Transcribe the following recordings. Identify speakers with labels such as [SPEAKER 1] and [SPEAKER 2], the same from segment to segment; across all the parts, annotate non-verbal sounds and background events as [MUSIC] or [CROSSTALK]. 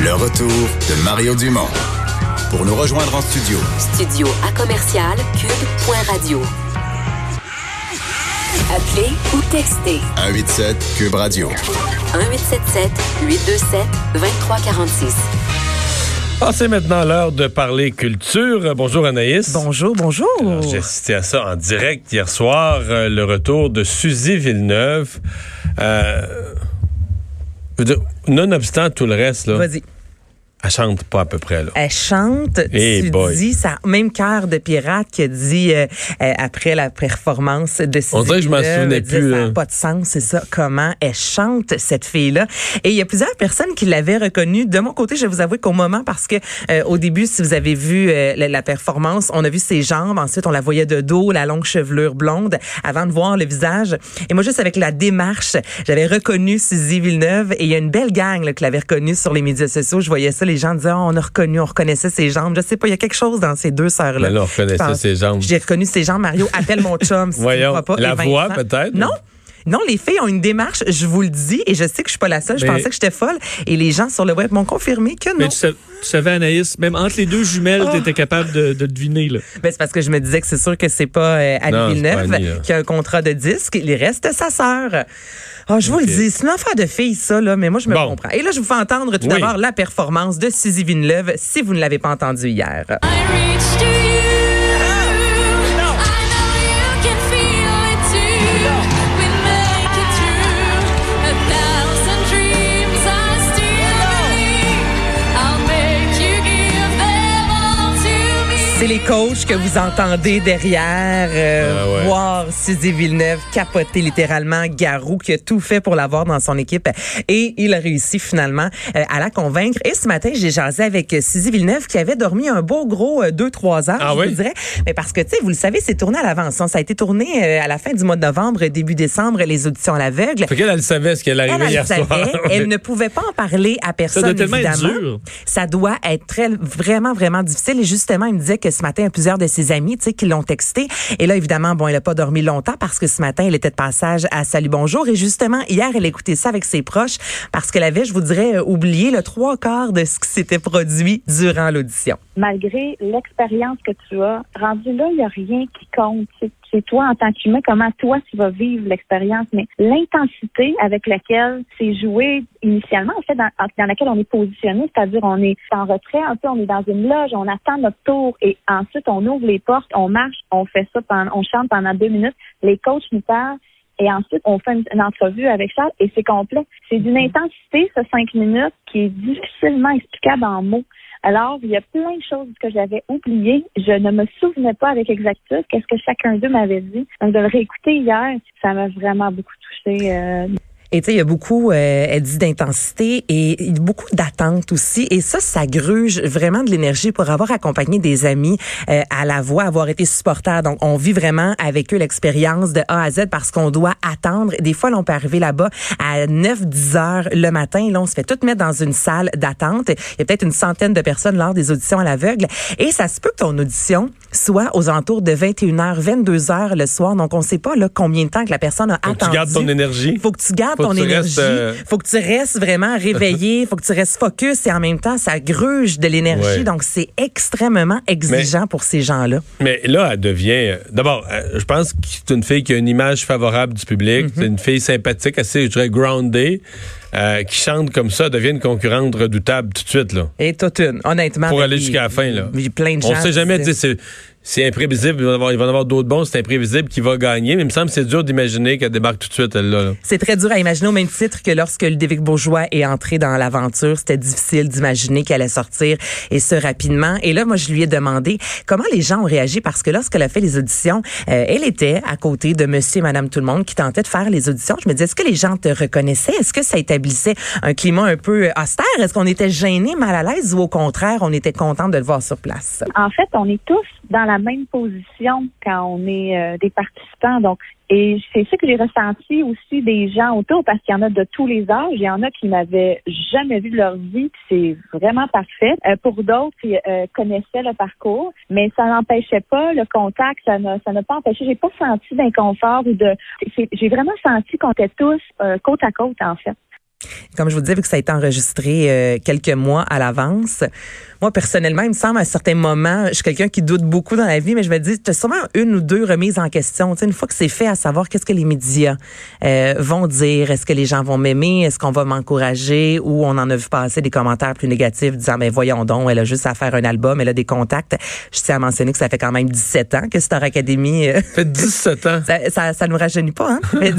[SPEAKER 1] Le retour de Mario Dumont. Pour nous rejoindre en studio,
[SPEAKER 2] Studio à commercial cube.radio. Appelez ou textez
[SPEAKER 1] 187 Cube Radio.
[SPEAKER 2] 1877 827 2346.
[SPEAKER 3] Ah, c'est maintenant l'heure de parler culture. Bonjour Anaïs.
[SPEAKER 4] Bonjour, bonjour.
[SPEAKER 3] J'ai assisté à ça en direct hier soir, euh, le retour de Suzy Villeneuve. Euh, je veux nonobstant tout le reste, là. Elle chante pas à peu près. Là.
[SPEAKER 4] Elle chante,
[SPEAKER 3] Eh
[SPEAKER 4] tu
[SPEAKER 3] boy.
[SPEAKER 4] dis, ça, même cœur de pirate qui a dit euh, euh, après la performance de Suzy
[SPEAKER 3] On dirait que je m'en souvenais
[SPEAKER 4] disait,
[SPEAKER 3] plus,
[SPEAKER 4] Ça n'a pas de sens, c'est ça. Comment elle chante, cette fille-là. Et il y a plusieurs personnes qui l'avaient reconnue. De mon côté, je vais vous avouer qu'au moment, parce que euh, au début, si vous avez vu euh, la, la performance, on a vu ses jambes, ensuite on la voyait de dos, la longue chevelure blonde, avant de voir le visage. Et moi, juste avec la démarche, j'avais reconnu Suzy Villeneuve et il y a une belle gang là, qui l'avait reconnue sur les médias sociaux. Je voyais ça, les gens disaient, Oh, on a reconnu, on reconnaissait ses jambes. Je sais pas, il y a quelque chose dans ces deux sœurs-là.
[SPEAKER 3] Mais là, on reconnaissait ses jambes.
[SPEAKER 4] J'ai reconnu ses jambes, Mario. Appelle mon chum. si
[SPEAKER 3] Voyons.
[SPEAKER 4] pas.
[SPEAKER 3] La voix, peut-être?
[SPEAKER 4] Non. Non, les filles ont une démarche, je vous le dis, et je sais que je suis pas la seule. Je
[SPEAKER 5] Mais-
[SPEAKER 4] pensais que j'étais folle. Et les gens sur le web m'ont confirmé que
[SPEAKER 5] Mais
[SPEAKER 4] non.
[SPEAKER 5] tu, sa- tu savais, Anaïs, même entre les deux jumelles, tu étais capable de, de deviner. Là.
[SPEAKER 4] Ben, c'est parce que je me disais que c'est sûr que c'est pas euh, Annie Villeneuve qui a un contrat de disque. Il reste sa sœur. Ah, je vous le dis, c'est une affaire de fille, ça, là, mais moi, je me
[SPEAKER 3] Bon.
[SPEAKER 4] comprends. Et là, je vous fais entendre tout
[SPEAKER 3] Oui.
[SPEAKER 4] d'abord la performance de Suzy Villeneuve, si vous ne l'avez pas entendu hier.
[SPEAKER 6] I reach to you. I
[SPEAKER 4] C'est les coachs que vous entendez derrière euh,
[SPEAKER 3] Ah ouais.
[SPEAKER 4] voir Suzy Villeneuve capoter littéralement Garou qui a tout fait pour l'avoir dans son équipe et il a réussi finalement euh, à la convaincre. Et ce matin, j'ai jasé avec euh, Suzy Villeneuve qui avait dormi un beau gros 2-3 heures,
[SPEAKER 3] Ah
[SPEAKER 4] je
[SPEAKER 3] oui?
[SPEAKER 4] vous dirais. Mais parce que, tu sais, vous le savez, c'est tourné à l'avance. hein. Ça a été tourné euh, à la fin du mois de novembre, début décembre, les auditions à l'aveugle.
[SPEAKER 3] Fait qu'elle, elle savait ce qu'elle
[SPEAKER 4] Elle,
[SPEAKER 3] arrivait
[SPEAKER 4] elle
[SPEAKER 3] hier
[SPEAKER 4] savait,
[SPEAKER 3] soir.
[SPEAKER 4] elle ne pouvait pas en parler à personne,
[SPEAKER 5] doit tellement être
[SPEAKER 4] évidemment.
[SPEAKER 5] dur.
[SPEAKER 4] Ça doit être très, vraiment, vraiment difficile. Et justement, il me disait que ce matin, a plusieurs de ses amis, tu sais, qui l'ont texté. Et là, évidemment, bon, elle a pas dormi longtemps parce que ce matin, elle était de passage à Salut Bonjour. Et justement, hier, elle écoutait ça avec ses proches parce qu'elle avait, je vous dirais, euh, oublié le trois quarts de ce qui s'était produit durant l'audition.
[SPEAKER 7] malgré l'expérience que tu as, rendu là, il n'y a rien qui compte. C'est toi en tant qu'humain, comment toi tu vas vivre l'expérience, mais l'intensité avec laquelle c'est joué initialement, en fait, dans, dans laquelle on est positionné, c'est-à-dire on est en retrait un peu, on est dans une loge, on attend notre tour et ensuite on ouvre les portes, on marche, on fait ça, pendant, on chante pendant deux minutes, les coachs nous parlent. Et ensuite, on fait une, une entrevue avec Charles et c'est complet. C'est d'une intensité, ce cinq minutes, qui est difficilement explicable en mots. Alors, il y a plein de choses que j'avais oubliées. Je ne me souvenais pas avec exactitude qu'est-ce que chacun d'eux m'avait dit. Donc, de le réécouter hier, ça m'a vraiment beaucoup touchée. euh,
[SPEAKER 4] Et tu sais, il y a beaucoup, euh, elle dit d'intensité et beaucoup d'attente aussi. Et ça, ça gruge vraiment de l'énergie pour avoir accompagné des amis euh, à la voix, avoir été supporter. Donc, on vit vraiment avec eux l'expérience de A à Z parce qu'on doit attendre. Des fois, là, on peut arriver là-bas à 9, 10 heures le matin. Là, on se fait tout mettre dans une salle d'attente. Il y a peut-être une centaine de personnes lors des auditions à l'aveugle. Et ça se peut que ton audition soit aux alentours de 21h, 22h le soir. Donc, on sait pas là combien de temps que la personne a
[SPEAKER 3] Faut que tu
[SPEAKER 4] attendu.
[SPEAKER 3] gardes ton énergie.
[SPEAKER 4] Faut que tu gardes
[SPEAKER 3] Faut
[SPEAKER 4] ton énergie.
[SPEAKER 3] restes, euh,
[SPEAKER 4] Faut que tu restes vraiment réveillé. faut que tu restes focus et en même temps, ça gruge de l'énergie.
[SPEAKER 3] Ouais.
[SPEAKER 4] Donc, c'est extrêmement exigeant pour ces gens-là.
[SPEAKER 3] Mais là, elle devient. euh, D'abord, euh, je pense que c'est une fille qui a une image favorable du public.
[SPEAKER 4] Mhm.
[SPEAKER 3] C'est une fille sympathique, assez, je dirais, grounded, euh, qui chante comme ça, devient une concurrente redoutable tout de suite, là.
[SPEAKER 4] Et toute une, honnêtement.
[SPEAKER 3] Pour aller jusqu'à la fin, là.
[SPEAKER 4] Il y a plein de gens.
[SPEAKER 3] On sait jamais, c'est- imprévisible, il va y en avoir, avoir d'autres bons, c'est imprévisible qui va gagner. Mais il me semble que c'est dur d'imaginer qu'elle débarque tout de suite, elle, là. là.
[SPEAKER 4] C'est très dur à imaginer au même titre que lorsque Ludovic Bourgeois est entré dans l'aventure, c'était difficile d'imaginer qu'elle allait sortir et ce rapidement. Et là, moi, je lui ai demandé comment les gens ont réagi parce que lorsqu'elle a fait les auditions, euh, elle était à côté de Monsieur et Madame Tout le Monde qui tentaient de faire les auditions. Je me disais, est-ce que les gens te reconnaissaient? Est-ce que ça établissait un climat un peu austère? Est-ce qu'on était gêné, mal à l'aise ou au contraire, on était content de le voir sur place?
[SPEAKER 7] En fait, on est tous dans la même position quand on est euh, des participants. Donc, et c'est ça que j'ai ressenti aussi des gens autour, parce qu'il y en a de tous les âges. Il y en a qui n'avaient jamais vu de leur vie, c'est vraiment parfait. Euh, pour d'autres, qui euh, connaissaient le parcours, mais ça n'empêchait pas le contact, ça n'a ça n'a pas empêché. J'ai pas senti d'inconfort ou de. J'ai vraiment senti qu'on était tous euh, côte à côte, en fait.
[SPEAKER 4] Comme je vous disais, vu que ça a été enregistré euh, quelques mois à l'avance, moi, personnellement, il me semble à certains moments, je suis quelqu'un qui doute beaucoup dans la vie, mais je me dis, tu as sûrement une ou deux remises en question. Tu sais, une fois que c'est fait, à savoir qu'est-ce que les médias euh, vont dire, est-ce que les gens vont m'aimer, est-ce qu'on va m'encourager, ou on en a vu passer des commentaires plus négatifs disant, mais voyons donc, elle a juste à faire un album, elle a des contacts. Je tiens à mentionner que ça fait quand même 17 ans que Star Academy... euh,
[SPEAKER 3] Ça fait 17 ans. [LAUGHS]
[SPEAKER 4] ça, ça, ça nous rajeunit pas, hein? Ça fait,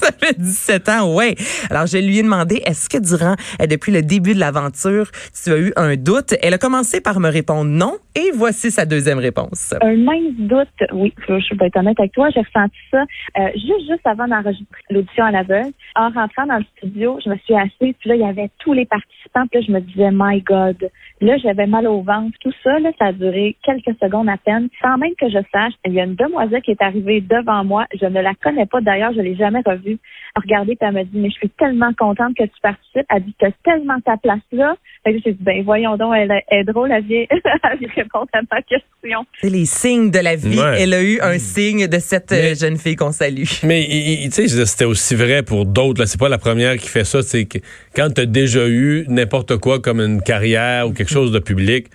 [SPEAKER 4] ça fait 17 ans, ouais. Alors, je lui ai demandé, est-ce que durant, euh, depuis le début de l'aventure, tu as eu un doute? Elle a commencé par me répondre non, et voici sa deuxième réponse.
[SPEAKER 7] Un mince doute, oui, je, vais être honnête avec toi, j'ai ressenti ça euh, juste juste avant d'enregistrer l'audition à l'aveugle. En rentrant dans le studio, je me suis assise, puis là, il y avait tous les participants, puis là, je me disais, my God. Là, j'avais mal au ventre. Tout ça, ça a duré quelques secondes à peine. Sans même que je sache, il y a une demoiselle qui est arrivée devant moi. Je ne la connais pas, d'ailleurs, je l'ai jamais revue. Regardé, puis elle m'a dit, mais je suis tellement contente que tu participes. Elle dit, t'as tellement ta place là. Fait que j'ai dit, ben, voyons donc, elle est- elle est drôle, elle vient, [LAUGHS] elle vient répondre à ma question.
[SPEAKER 4] C'est les signes de la vie.
[SPEAKER 3] Ouais.
[SPEAKER 4] Elle a eu un signe de cette euh,
[SPEAKER 3] Mais-
[SPEAKER 4] jeune fille qu'on salue. [LAUGHS]
[SPEAKER 3] Mais tu sais, c'était aussi vrai pour d'autres. là. C'est pas la première qui fait ça. C'est que quand tu as déjà eu n'importe quoi comme une carrière ou quelque chose de public,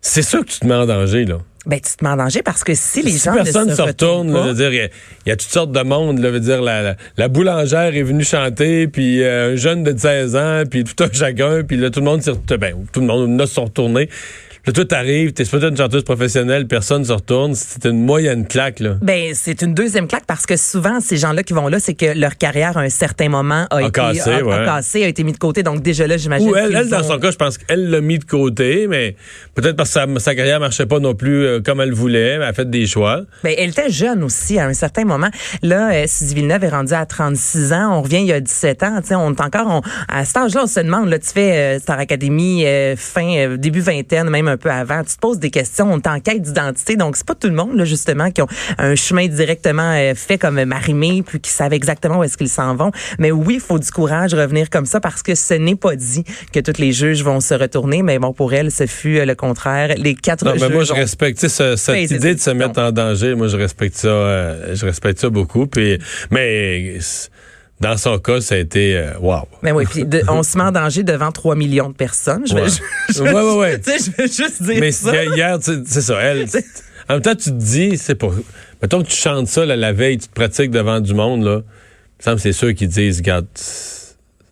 [SPEAKER 3] c'est sûr que tu te mets en danger. Là.
[SPEAKER 4] Ben, tu te mets en danger parce que si les
[SPEAKER 3] si
[SPEAKER 4] gens
[SPEAKER 3] personne
[SPEAKER 4] ne
[SPEAKER 3] se
[SPEAKER 4] se
[SPEAKER 3] retourne, il y a- il y, a toutes sortes de monde. Là, je veux dire, la, la, la boulangère est venue chanter, puis euh, un jeune de 16 ans, puis tout un [LAUGHS] chacun, puis là, tout le monde s'est ben, tout le monde se sont retournés. Là, toi, t'arrives, t'es supposé une chanteuse professionnelle, personne se retourne. C'est une moyenne claque, là.
[SPEAKER 4] Ben, c'est une deuxième claque parce que souvent, ces gens-là qui vont là, c'est que leur carrière, à un certain moment, a,
[SPEAKER 3] A
[SPEAKER 4] été
[SPEAKER 3] cassé,
[SPEAKER 4] a, a
[SPEAKER 3] ouais.
[SPEAKER 4] cassé, a été mis de côté. Donc, déjà là, j'imagine
[SPEAKER 3] Ou elle, elle, dans son cas, je pense qu'elle l'a mis de côté, mais peut-être parce que sa, sa carrière marchait pas non plus euh, comme elle voulait, mais elle a fait des choix.
[SPEAKER 4] Ben, elle était jeune aussi à un certain moment. Là, euh, Suzy Villeneuve est rendue à 36 ans. On revient il y a 17 ans. Tu sais, on est encore on- à cet âge-là, on se demande. Là, tu fais euh, Star Academy euh, fin début vingtaine, même un peu avant. Tu te poses des questions. On est en quête d'identité. Donc, c'est pas tout le monde là justement qui ont un chemin directement euh, fait comme Marimé, puis qui savent exactement où est-ce qu'ils s'en vont. Mais oui, il faut du courage revenir comme ça parce que ce n'est pas dit que tous les juges vont se retourner. Mais bon, pour elle, ce fut euh, le contraire. Les quatre
[SPEAKER 3] Non, mais
[SPEAKER 4] juges
[SPEAKER 3] moi, je
[SPEAKER 4] ont-
[SPEAKER 3] respecte tu sais, ce- cette idée de se mettre en danger. Moi, je respecte ça. euh, je respecte ça beaucoup. Puis, mais dans son cas, ça a été euh, wow.
[SPEAKER 4] Mais oui, puis de- on se met en danger devant 3 millions de personnes. Je vais,
[SPEAKER 3] Ouais.
[SPEAKER 4] je-
[SPEAKER 3] Ouais, [LAUGHS]
[SPEAKER 4] je vais juste dire
[SPEAKER 3] Mais
[SPEAKER 4] ça.
[SPEAKER 3] hier, hier, tu sais, c'est ça. Elle, en même temps, tu te dis, c'est pour. Mettons que tu chantes ça là, la veille, tu te pratiques devant du monde là. Il me semble que c'est ceux qui disent, regarde,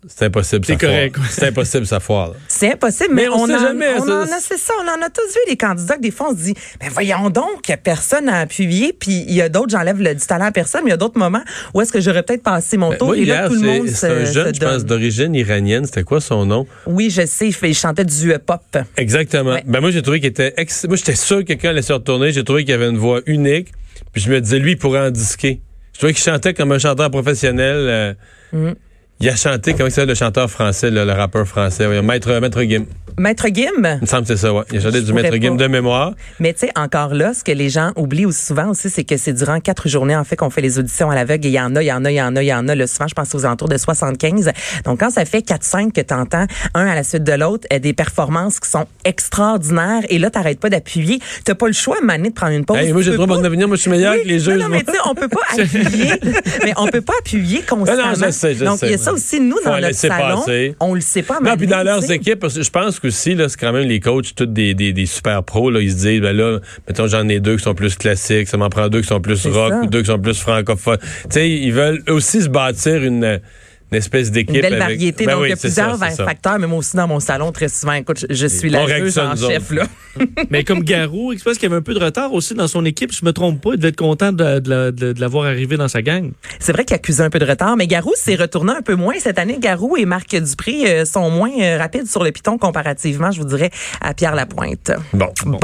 [SPEAKER 3] c'est impossible.
[SPEAKER 5] C'est correct, ouais.
[SPEAKER 3] C'est impossible, ça foire.
[SPEAKER 4] C'est impossible, mais,
[SPEAKER 3] Mais on
[SPEAKER 4] on,
[SPEAKER 3] sait
[SPEAKER 4] en,
[SPEAKER 3] jamais,
[SPEAKER 4] on
[SPEAKER 3] ça-
[SPEAKER 4] en a, c'est ça, on en a tous vu des candidats que des fois on se dit, ben voyons donc, que personne n'a appuyé, puis il y a d'autres, j'enlève le, du talent à personne, mais il y a d'autres moments où est-ce que j'aurais peut-être passé mon
[SPEAKER 3] Ben,
[SPEAKER 4] tour,
[SPEAKER 3] moi,
[SPEAKER 4] et là
[SPEAKER 3] hier,
[SPEAKER 4] tout le monde
[SPEAKER 3] c'est
[SPEAKER 4] se,
[SPEAKER 3] c'est un jeune,
[SPEAKER 4] se
[SPEAKER 3] je pense, d'origine iranienne. C'était quoi son nom?
[SPEAKER 4] Oui, je sais, il, il chantait du pop.
[SPEAKER 3] Exactement.
[SPEAKER 4] Ouais.
[SPEAKER 3] Ben moi, j'ai trouvé qu'il était. ex- Moi, j'étais sûr que quelqu'un allait se retourner. J'ai trouvé qu'il avait une voix unique. Puis je me disais, lui, il pourrait en disquer. Je trouvais qu'il chantait comme un chanteur professionnel. euh,
[SPEAKER 4] Mm.
[SPEAKER 3] Il a chanté, comment il s'appelle le chanteur français, le rappeur français? Oui, Maître, Maître Gim.
[SPEAKER 4] Maître Gim,
[SPEAKER 3] Il me semble que c'est ça, ouais. Il a chanté
[SPEAKER 4] Je
[SPEAKER 3] du Maître Gim de mémoire.
[SPEAKER 4] Mais tu sais, encore là, ce que les gens oublient aussi souvent aussi, c'est que c'est durant quatre journées, en fait, qu'on fait les auditions à l'aveugle. Et il y en a, il y en a, il y en a, il y en a. Là, souvent, je pense aux alentours de 75. Donc, quand ça fait 4-5 que tu entends un à la suite de l'autre, euh, des performances qui sont extraordinaires, et là, t'arrêtes pas d'appuyer. T'as pas le choix, donné, de prendre une pause.
[SPEAKER 3] Hey, moi, j'ai le droit
[SPEAKER 4] pas-
[SPEAKER 3] de venir. Moi, je suis meilleur
[SPEAKER 4] Oui,
[SPEAKER 3] que les
[SPEAKER 4] non,
[SPEAKER 3] juges.
[SPEAKER 4] Non, mais tu sais, on peut pas [LAUGHS] appuyer, mais on peut pas appuyer constamment.
[SPEAKER 3] je sais, je
[SPEAKER 4] Donc,
[SPEAKER 3] sais.
[SPEAKER 4] Ça aussi, nous,
[SPEAKER 3] Faut
[SPEAKER 4] dans
[SPEAKER 3] la
[SPEAKER 4] notre
[SPEAKER 3] laisser
[SPEAKER 4] salon,
[SPEAKER 3] passer.
[SPEAKER 4] on le sait pas.
[SPEAKER 3] Non, puis dans leurs équipes, je pense qu'aussi, là, c'est quand même les coachs, tous des, des, des super pros, là, ils se disent, ben là, mettons, j'en ai deux qui sont plus classiques, ça m'en prend deux qui sont plus rock
[SPEAKER 4] ça.
[SPEAKER 3] ou deux qui sont plus francophones. Tu sais, ils veulent aussi se bâtir une, une espèce d'équipe.
[SPEAKER 4] Une belle
[SPEAKER 3] avec-
[SPEAKER 4] variété.
[SPEAKER 3] Ben
[SPEAKER 4] donc,
[SPEAKER 3] oui,
[SPEAKER 4] il y a plusieurs
[SPEAKER 3] ça.
[SPEAKER 4] facteurs, mais moi aussi, dans mon salon, très souvent, écoute, je, je suis la juge en chef, là. [LAUGHS]
[SPEAKER 5] Mais comme Garou, je pense qu'il y avait un peu de retard aussi dans son équipe. Je me trompe pas. Il devait être content de, de la- de- de l'avoir arrivé dans sa gang.
[SPEAKER 4] C'est vrai qu'il accusait un peu de retard, mais Garou s'est retourné un peu moins cette année. Garou et Marc Dupré euh, sont moins euh, rapides sur le piton comparativement, je vous dirais, à Pierre Lapointe.
[SPEAKER 3] Bon.
[SPEAKER 4] Bon.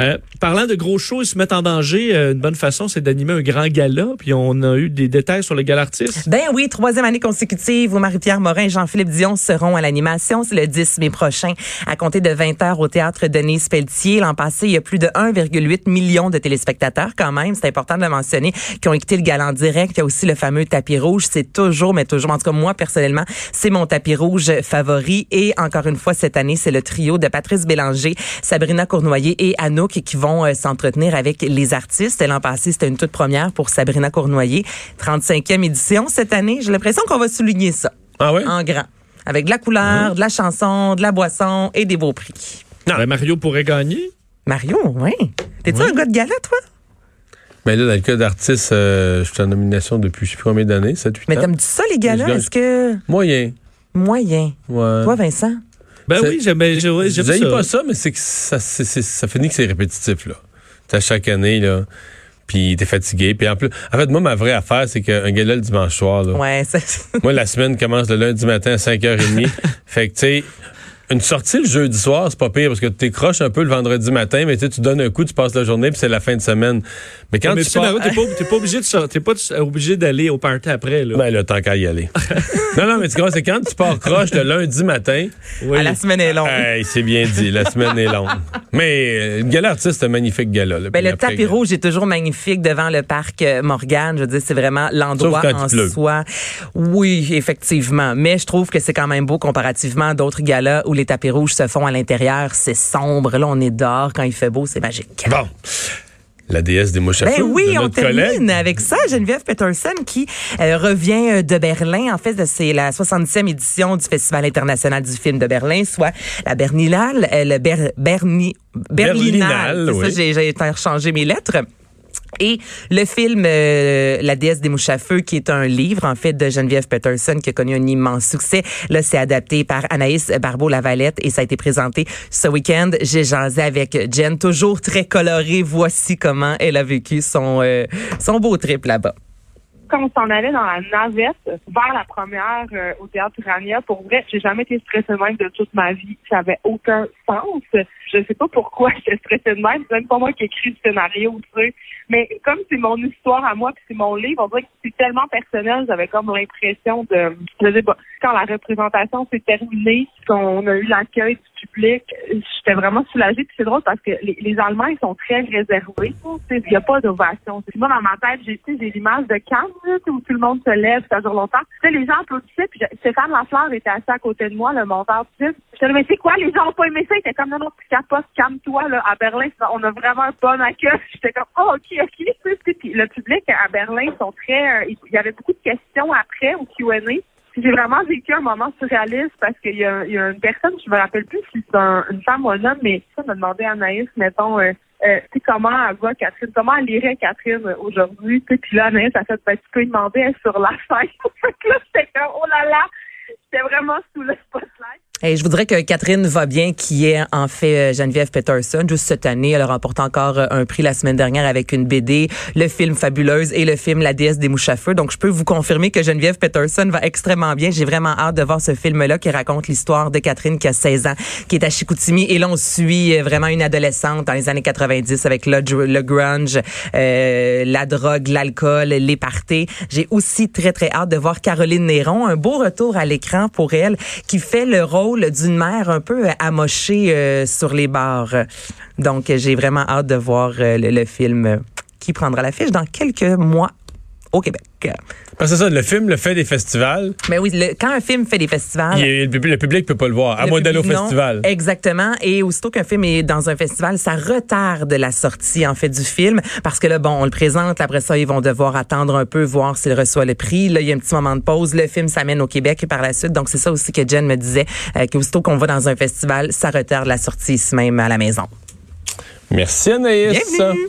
[SPEAKER 5] Euh, parlant de gros shows, ils se mettent en danger. euh, une bonne façon, c'est d'animer un grand gala. Puis on a eu des détails sur le gala artiste.
[SPEAKER 4] Ben oui, troisième année consécutive où Marie-Pierre Morin et Jean-Philippe Dion seront à l'animation. C'est le 10 mai prochain à compter de 20 heures au théâtre Denise Pelletier. L'an passé, il y a plus de 1,8 million de téléspectateurs quand même. C'est important de le mentionner qui ont écouté le gala en direct. Il y a aussi le fameux tapis rouge. C'est toujours, mais toujours, en tout cas moi personnellement, c'est mon tapis rouge favori. Et encore une fois, cette année, c'est le trio de Patrice Bélanger, Sabrina Cournoyer et Anouk qui vont euh, s'entretenir avec les artistes. L'an passé, c'était une toute première pour Sabrina Cournoyer. 35e édition cette année. J'ai l'impression qu'on va souligner ça
[SPEAKER 3] Ah ouais?
[SPEAKER 4] en grand. Avec de la couleur, de la chanson, de la boisson et des beaux prix.
[SPEAKER 5] Ben, Mario pourrait gagner.
[SPEAKER 4] Mario, oui. T'es-tu un gars de gala, toi?
[SPEAKER 3] Mais là, dans le cas d'artiste, euh, je suis en nomination depuis je sais plus combien d'années, 7 8
[SPEAKER 4] Mais
[SPEAKER 3] ans.
[SPEAKER 4] t'aimes-tu ça, les galas? Est-ce que...
[SPEAKER 3] Moyen.
[SPEAKER 4] Moyen.
[SPEAKER 3] Ouais.
[SPEAKER 4] Toi, Vincent?
[SPEAKER 5] Ben oui, j'aime ça.
[SPEAKER 3] pas ça, mais c'est que ça, c'est- c'est- ça finit que c'est répétitif, là. T'as chaque année, là. Puis t'es fatigué. Puis en plus, en fait, moi, ma vraie affaire, c'est qu'un gala le dimanche soir, là.
[SPEAKER 4] Ouais.
[SPEAKER 3] Moi, la semaine commence le lundi matin à 5h30. [LAUGHS] fait que, tu sais, une sortie le jeudi soir, c'est pas pire parce que tu croches un peu le vendredi matin, mais tu sais, tu donnes un coup, tu passes la journée, puis c'est la fin de semaine. Mais quand
[SPEAKER 5] mais
[SPEAKER 3] tu pars...
[SPEAKER 5] T'es pas, t'es pas obligé de sortir, t'es pas obligé d'aller au party après, là.
[SPEAKER 3] Ben, le temps qu'à y aller. [LAUGHS] non, non, mais tu comprends, c'est quand tu pars croche le lundi matin.
[SPEAKER 5] Oui.
[SPEAKER 4] Ah, la semaine est longue.
[SPEAKER 3] Hey, c'est bien dit, la semaine est longue. Mais euh, le gala artiste, c'est un magnifique gala. là.
[SPEAKER 4] Ben, le
[SPEAKER 3] après,
[SPEAKER 4] tapis rouge est toujours magnifique devant le parc euh, Morgane. Je veux dire, c'est vraiment l'endroit en soi. Oui, effectivement. Mais je trouve que c'est quand même beau comparativement à d'autres galas où les tapis rouges se font à l'intérieur. C'est sombre. Là, on est dehors. Quand il fait beau, c'est magique.
[SPEAKER 3] Bon. La déesse des mouches à
[SPEAKER 4] Ben oui,
[SPEAKER 3] de
[SPEAKER 4] on termine
[SPEAKER 3] collègue.
[SPEAKER 4] avec ça. Geneviève Peterson qui euh, revient euh, de Berlin. En fait, c'est la 70e édition du Festival international du film de Berlin, soit la Berlinale, euh, le Ber- Berni- Berlinale.
[SPEAKER 3] Berlinale, oui.
[SPEAKER 4] j'ai interchangé mes lettres. Et le film euh, La déesse des mouches à feu, qui est un livre en fait de Geneviève Peterson qui a connu un immense succès. Là, c'est adapté par Anaïs Barbeau-Lavalette et ça a été présenté ce week-end. J'ai jasé avec Jen, toujours très colorée. Voici comment elle a vécu son euh, son beau trip là-bas.
[SPEAKER 8] Quand on s'en allait dans la navette vers la première euh, au théâtre Urania, pour vrai, j'ai jamais été stressée de même de toute ma vie. Ça avait aucun sens. Je sais pas pourquoi [LAUGHS] j'étais stressée de même. C'est même pas moi qui ai écrit le scénario, tu sais. Mais comme c'est mon histoire à moi, puis c'est mon livre, on dirait que c'est tellement personnel, j'avais comme l'impression de... Je sais pas, quand la représentation s'est terminée, qu'on a eu l'accueil du public, j'étais vraiment soulagée. Puis c'est drôle parce que les, les Allemands, ils sont très réservés. Il n'y a pas d'ovation. Puis Moi, dans ma tête, j'ai j'ai l'image de Cannes, où tout le monde se lève, ça dure longtemps. Tu sais, les gens applaudissaient, puis Stéphane Lafleur était assis à côté de moi, le monteur du. Je mais c'est quoi, les gens ont pas aimé ça? Il était comme, non, non, tu capotes, calme-toi, là, à Berlin, on a vraiment un bon accueil. [LAUGHS] J'étais comme, oh, ok, ok. Puis le public à Berlin sont très, euh, il y avait beaucoup de questions après au Q&A. J'ai vraiment vécu un moment surréaliste parce qu'il y, y a une personne, je me rappelle plus si c'est un- une femme ou un homme, mais ça m'a demandé à Anaïs, mettons, euh, euh, comment elle va Catherine, comment elle irait Catherine aujourd'hui, puis là Anaïs a fait, ben, tu peux demander, sur la scène. [LAUGHS] fait que là, j'étais comme, oh là là, j'étais vraiment sous le spotlight.
[SPEAKER 4] Et je voudrais que Catherine va bien, qui est en fait euh, Geneviève Peterson, juste cette année, elle a remporté encore euh, un prix la semaine dernière avec une BD, le film Fabuleuse et le film La déesse des mouches à feu. Donc je peux vous confirmer que Geneviève Peterson va extrêmement bien. J'ai vraiment hâte de voir ce film-là qui raconte l'histoire de Catherine qui a 16 ans, qui est à Chicoutimi. Et là, on suit euh, vraiment une adolescente dans les années 90 avec le, le grunge, euh, la drogue, l'alcool, les parties. J'ai aussi très, très hâte de voir Caroline Néron. Un beau retour à l'écran pour elle qui fait le rôle d'une mère un peu amochée euh, sur les bars. Donc, j'ai vraiment hâte de voir euh, le, le film euh, qui prendra l'affiche dans quelques mois au Québec.
[SPEAKER 3] Parce que c'est ça, le film le fait des festivals,
[SPEAKER 4] Mais oui, le- quand un film fait des festivals,
[SPEAKER 3] il- le, public, le public peut pas le voir, à
[SPEAKER 4] le
[SPEAKER 3] moins d'aller au festival.
[SPEAKER 4] Exactement. Et aussitôt qu'un film est dans un festival, ça retarde la sortie, en fait, du film. Parce que là, bon, on le présente. Après ça, ils vont devoir attendre un peu, voir s'il reçoit le prix. Là, il y a un petit moment de pause. Le film s'amène au Québec par la suite. Donc, c'est ça aussi que Jen me disait, euh, qu'aussitôt qu'on va dans un festival, ça retarde la sortie ici même à la maison.
[SPEAKER 3] Merci Anaïs.
[SPEAKER 4] Bienvenue.